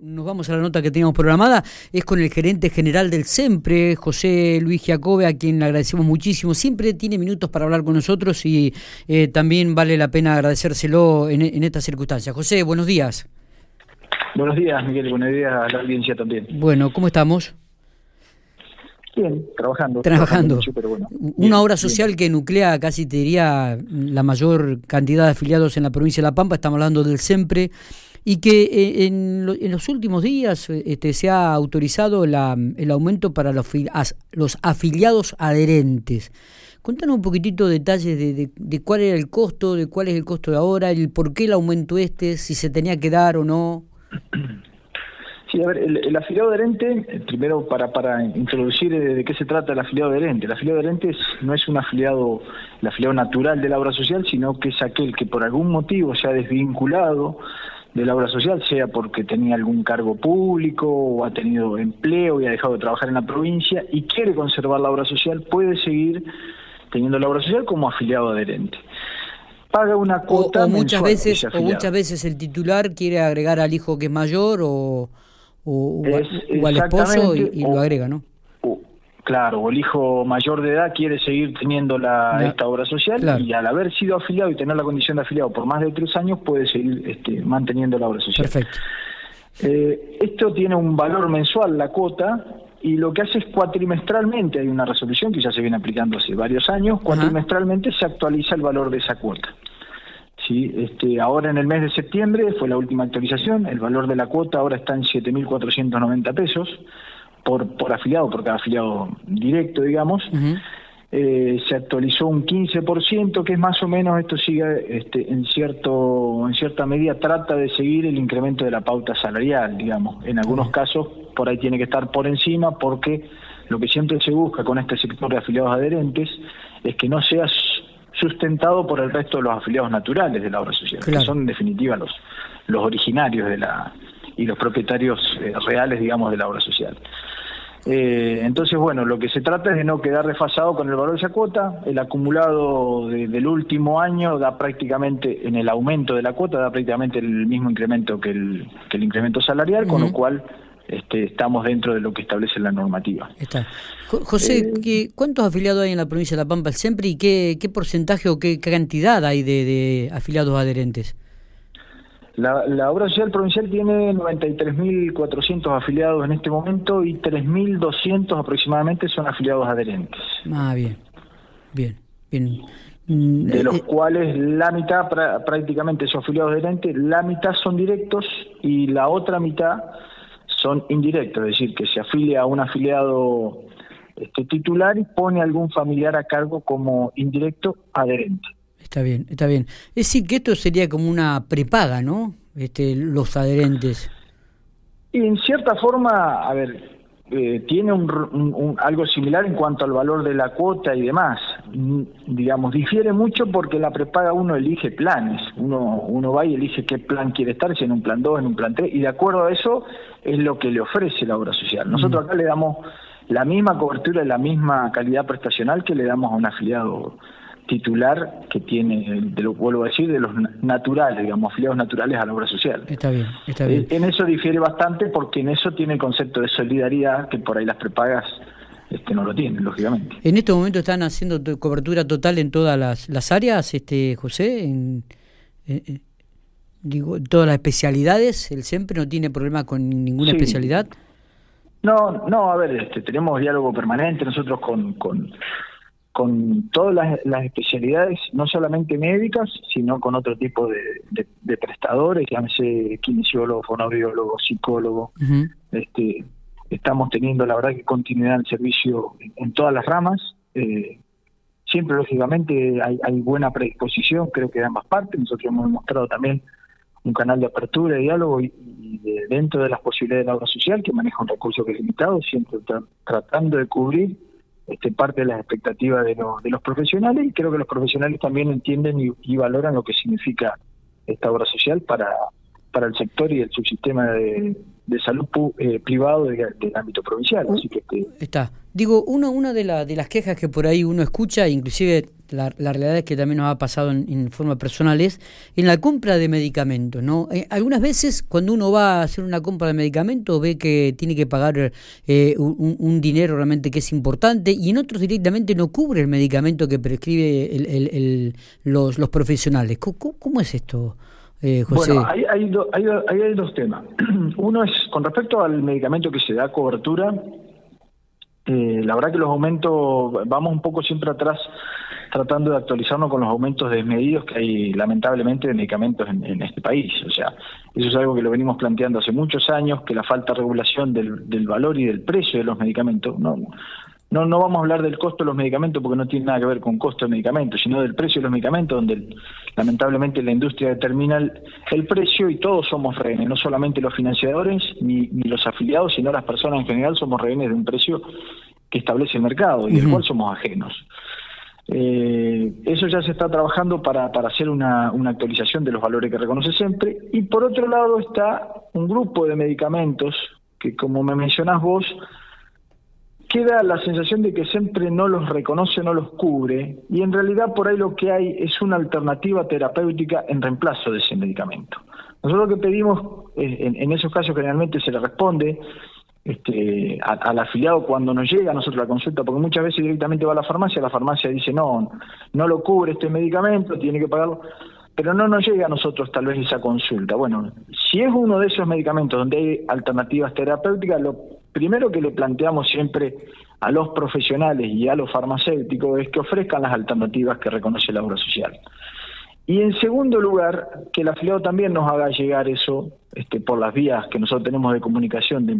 nos vamos a la nota que teníamos programada, es con el gerente general del SEMPRE, José Luis Giacobbe, a quien le agradecemos muchísimo. Siempre tiene minutos para hablar con nosotros y eh, también vale la pena agradecérselo en, en estas circunstancias. José, buenos días. Buenos días, Miguel, buenos días a la audiencia también. Bueno, ¿cómo estamos? Bien, trabajando. Trabajando. Una obra social que nuclea casi te diría la mayor cantidad de afiliados en la provincia de La Pampa, estamos hablando del SEMPRE, y que eh, en, los últimos días este, se ha autorizado el aumento para los, afiliados adherentes. Contanos un poquitito detalles de, de, cuál era el costo, de cuál es el costo de ahora, el por qué el aumento este, si se tenía que dar o no. Sí, a ver, el, afiliado adherente, eh, primero para, para introducir eh, de qué se trata el afiliado adherente. El afiliado adherente no es un afiliado, el afiliado natural de la obra social, sino que es aquel que por algún motivo se ha desvinculado de la obra social, sea porque tenía algún cargo público o ha tenido empleo y ha dejado de trabajar en la provincia y quiere conservar la obra social, puede seguir teniendo la obra social como afiliado adherente paga una cuota o, muchas veces o muchas veces el titular quiere agregar al hijo que es mayor o o, al esposo y, lo agrega, ¿no? Claro, o el hijo mayor de edad quiere seguir teniendo la, esta obra social y al haber sido afiliado y tener la condición de afiliado por más de tres años puede seguir este, manteniendo la obra social. Perfecto. Eh, esto tiene un valor mensual, la cuota, y lo que hace es cuatrimestralmente, hay una resolución que ya se viene aplicando hace varios años, cuatrimestralmente se actualiza el valor de esa cuota. ¿sí? Este, ahora en el mes de septiembre fue la última actualización, el valor de la cuota ahora está en 7.490 pesos por, por afiliado, por cada afiliado directo, digamos. Eh, se actualizó un 15%, que es más o menos, esto sigue este, en, cierto, en cierta medida, trata de seguir el incremento de la pauta salarial, digamos. En algunos casos por ahí tiene que estar por encima porque lo que siempre se busca con este sector de afiliados adherentes es que no sea sustentado por el resto de los afiliados naturales de la obra social, que son en definitiva los, los originarios de la y los propietarios eh, reales, digamos, de la obra social. Eh, entonces, bueno, lo que se trata es de no quedar desfasado con el valor de esa cuota. El acumulado del último año da prácticamente, en el aumento de la cuota, da prácticamente el mismo incremento que el, que el incremento salarial, con lo cual este, estamos dentro de lo que establece la normativa. Está. José, eh, ¿cuántos afiliados hay en la provincia de La Pampa siempre y qué, qué porcentaje o qué cantidad hay de, afiliados adherentes? La, la, obra social provincial tiene 93.400 afiliados en este momento y 3.200 aproximadamente son afiliados adherentes. Ah, bien, bien, bien. Mm, de los eh, cuales la mitad prácticamente son afiliados adherentes, la mitad son directos y la otra mitad son indirectos, es decir, que se afilia a un afiliado este, titular y pone algún familiar a cargo como indirecto adherente. Está bien, está bien. Es decir, que esto sería como una prepaga, ¿no? Este, los adherentes. Y en cierta forma, a ver, eh, tiene un, algo similar en cuanto al valor de la cuota y demás. Mm, digamos, difiere mucho porque la prepaga uno elige planes. Uno, uno va y elige qué plan quiere estar, si en un plan 2, en un plan 3, y de acuerdo a eso es lo que le ofrece la obra social. Nosotros acá le damos la misma cobertura y la misma calidad prestacional que le damos a un afiliado titular que tiene, de lo vuelvo a decir, de los naturales, digamos, afiliados naturales a la obra social. Está bien, está bien. Eh, en eso difiere bastante porque en eso tiene el concepto de solidaridad que por ahí las prepagas este, no lo tienen, lógicamente. ¿En este momento están haciendo cobertura total en todas las, las áreas, este José? En, digo, todas las especialidades, ¿el siempre no tiene problema con ninguna especialidad? No, no, a ver, este, tenemos diálogo permanente nosotros con, con, con todas las, especialidades, no solamente médicas, sino con otro tipo de, de, prestadores, llámese kinesiólogo, fonoaudiólogo, psicólogo. este, estamos teniendo, la verdad, que continuidad en el servicio en, todas las ramas. Eh, siempre, lógicamente, hay, hay, buena predisposición, creo que de ambas partes. Nosotros hemos mostrado también un canal de apertura, de diálogo y, dentro de las posibilidades de la obra social, que maneja un recurso que es limitado, siempre tratando de cubrir este, parte de las expectativas de, de los profesionales y creo que los profesionales también entienden y, valoran lo que significa esta obra social para, para el sector y el subsistema de, salud eh, privado del ámbito provincial. Así que, Está. Digo, una, una de, de las quejas que por ahí uno escucha, inclusive la, realidad es que también nos ha pasado en, forma personal, es en la compra de medicamentos. ¿no? Eh, algunas veces cuando uno va a hacer una compra de medicamentos ve que tiene que pagar eh, un, dinero realmente que es importante y en otros directamente no cubre el medicamento que prescribe el, los, los profesionales. ¿Cómo, es esto? Eh, José. Bueno, hay, hay, hay dos temas. Uno es con respecto al medicamento que se da cobertura, eh, la verdad que los aumentos, vamos un poco siempre atrás tratando de actualizarnos con los aumentos desmedidos que hay lamentablemente de medicamentos en, este país. O sea, eso es algo que lo venimos planteando hace muchos años, que la falta de regulación del, del valor y del precio de los medicamentos, no, no, no vamos a hablar del costo de los medicamentos porque no tiene nada que ver con costo de medicamentos, sino del precio de los medicamentos, donde lamentablemente la industria determina el, precio y todos somos rehenes, no solamente los financiadores ni, ni, los afiliados, sino las personas en general somos rehenes de un precio que establece el mercado y del cual somos ajenos. Eh, eso ya se está trabajando para, para hacer una, una actualización de los valores que reconoce siempre. Y por otro lado está un grupo de medicamentos que, como me mencionás vos, queda la sensación de que siempre no los reconoce, no los cubre, y en realidad por ahí lo que hay es una alternativa terapéutica en reemplazo de ese medicamento. Nosotros lo que pedimos, en, esos casos generalmente se le responde este, al afiliado cuando nos llega a nosotros la consulta, porque muchas veces directamente va a la farmacia, la farmacia dice no, no lo cubre este medicamento, tiene que pagarlo, pero no nos llega a nosotros tal vez esa consulta. Bueno, si es uno de esos medicamentos donde hay alternativas terapéuticas, lo primero que le planteamos siempre a los profesionales y a los farmacéuticos es que ofrezcan las alternativas que reconoce la obra social. Y en segundo lugar, que el afiliado también nos haga llegar eso este, por las vías que nosotros tenemos de comunicación de,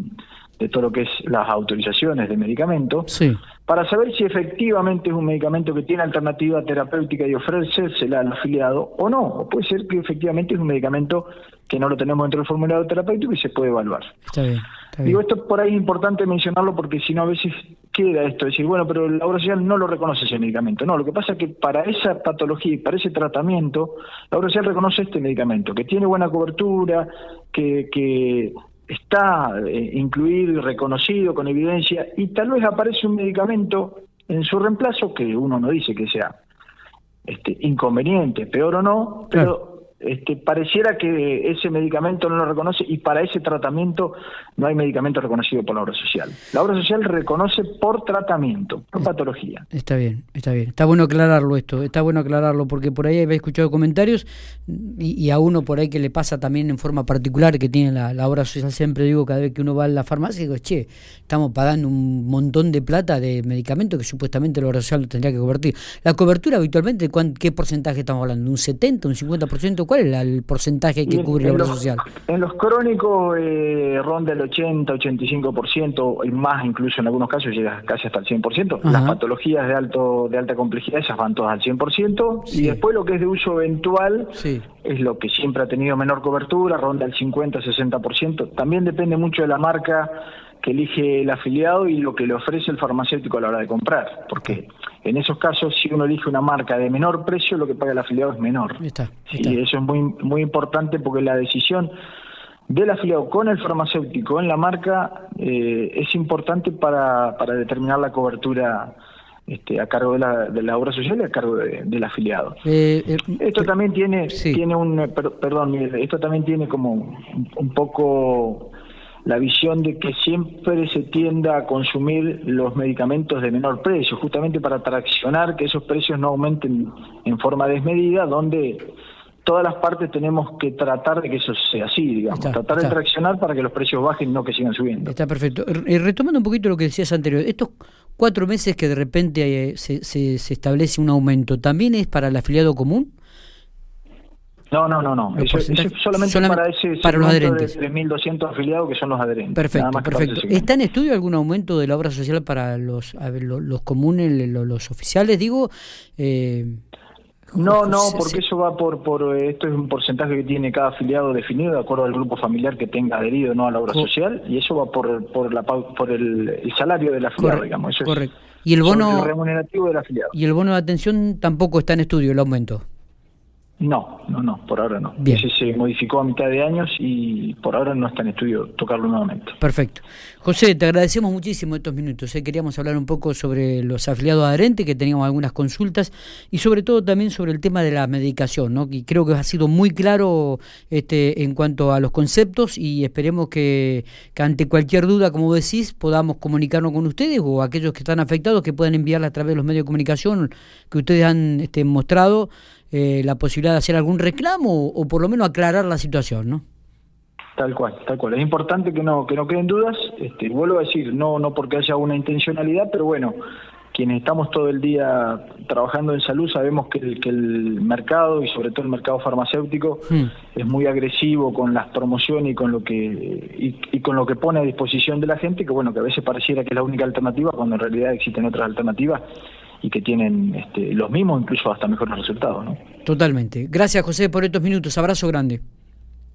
de todo lo que es las autorizaciones de medicamentos, para saber si efectivamente es un medicamento que tiene alternativa terapéutica y ofrecérsela al afiliado o no. O puede ser que efectivamente es un medicamento que no lo tenemos dentro del formulario terapéutico y se puede evaluar. Está bien, Digo, esto por ahí es importante mencionarlo porque si no a veces queda esto, decir, bueno, pero la obra no lo reconoce ese medicamento. No, lo que pasa es que para esa patología y para ese tratamiento, la obra reconoce este medicamento, que tiene buena cobertura, que, que está eh, incluido y reconocido con evidencia y tal vez aparece un medicamento en su reemplazo que uno no dice que sea este, inconveniente, peor o no, pero este, pareciera que ese medicamento no lo reconoce y para ese tratamiento no hay medicamento reconocido por la obra social. La obra social reconoce por tratamiento, por patología. Está bien, está bien. Está bueno aclararlo esto, está bueno aclararlo porque por ahí había escuchado comentarios y, a uno por ahí que le pasa también en forma particular que tiene la, obra social, siempre digo cada vez que uno va a la farmacia, digo, che, estamos pagando un montón de plata de medicamentos que supuestamente la obra social tendría que convertir. La cobertura habitualmente, ¿qué porcentaje estamos hablando? ¿Un 70, un 50%? ¿Cuál es el porcentaje que cubre la obra social? En los crónicos eh, ronda el 80, 85% y más, incluso en algunos casos llega casi hasta el 100%. Las patologías de alto de alta complejidad, esas van todas al 100%. Y después lo que es de uso eventual es lo que siempre ha tenido menor cobertura, ronda el 50, 60%. También depende mucho de la marca que elige el afiliado y lo que le ofrece el farmacéutico a la hora de comprar, porque en esos casos si uno elige una marca de menor precio, lo que paga el afiliado es menor. Y eso es muy muy importante porque la decisión del afiliado con el farmacéutico en la marca eh, es importante para, para determinar la cobertura este, a cargo de la, de la obra social y a cargo del afiliado. Eh, eh, esto también tiene, tiene un, perdón, esto también tiene como un poco la visión de que siempre se tienda a consumir los medicamentos de menor precio, justamente para traccionar que esos precios no aumenten en forma desmedida, donde todas las partes tenemos que tratar de que eso sea así, digamos, tratar de traccionar para que los precios bajen y no que sigan subiendo. Está perfecto. Eh, retomando un poquito lo que decías anterior, estos cuatro meses que de repente eh, se, se, se establece un aumento, ¿también es para el afiliado común? No, no, no, no. Eso, es solamente, para ese para los adherentes. de 3.200 afiliados que son los adherentes. Perfecto, perfecto. ¿Está en estudio algún aumento de la obra social para los, los, comunes, los, oficiales, digo? Eh, no, no, porque eso va por, por, esto es un porcentaje que tiene cada afiliado definido de acuerdo al grupo familiar que tenga adherido no a la obra social y eso va por, por, la, por el, salario del afiliado, digamos. Eso correcto. y el bono remunerativo del afiliado. Y el bono de atención tampoco está en estudio, el aumento. No, no, no, por ahora no. Ese se modificó a mitad de años y por ahora no está en estudio tocarlo nuevamente. Perfecto. José, te agradecemos muchísimo estos minutos. ¿eh? Queríamos hablar un poco sobre los afiliados adherentes, que teníamos algunas consultas, y sobre todo también sobre el tema de la medicación, ¿no? Y creo que ha sido muy claro este, en cuanto a los conceptos y esperemos que, ante cualquier duda, como decís, podamos comunicarnos con ustedes o aquellos que están afectados que puedan enviarla a través de los medios de comunicación que ustedes han este, mostrado eh, la posibilidad de hacer algún reclamo o, por lo menos aclarar la situación, ¿no? Tal cual, tal cual. Es importante que no que no queden dudas. Este, vuelvo a decir, no no porque haya una intencionalidad, pero bueno, quienes estamos todo el día trabajando en salud sabemos que el, que el mercado y sobre todo el mercado farmacéutico hmm. es muy agresivo con las promociones y con lo que y, con lo que pone a disposición de la gente que bueno que a veces pareciera que es la única alternativa cuando en realidad existen otras alternativas y que tienen este, los mismos, incluso hasta mejores resultados. ¿no? Totalmente. Gracias, José, por estos minutos. Abrazo grande.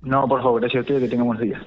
No, por favor, gracias a ustedes, que tengan buenos días.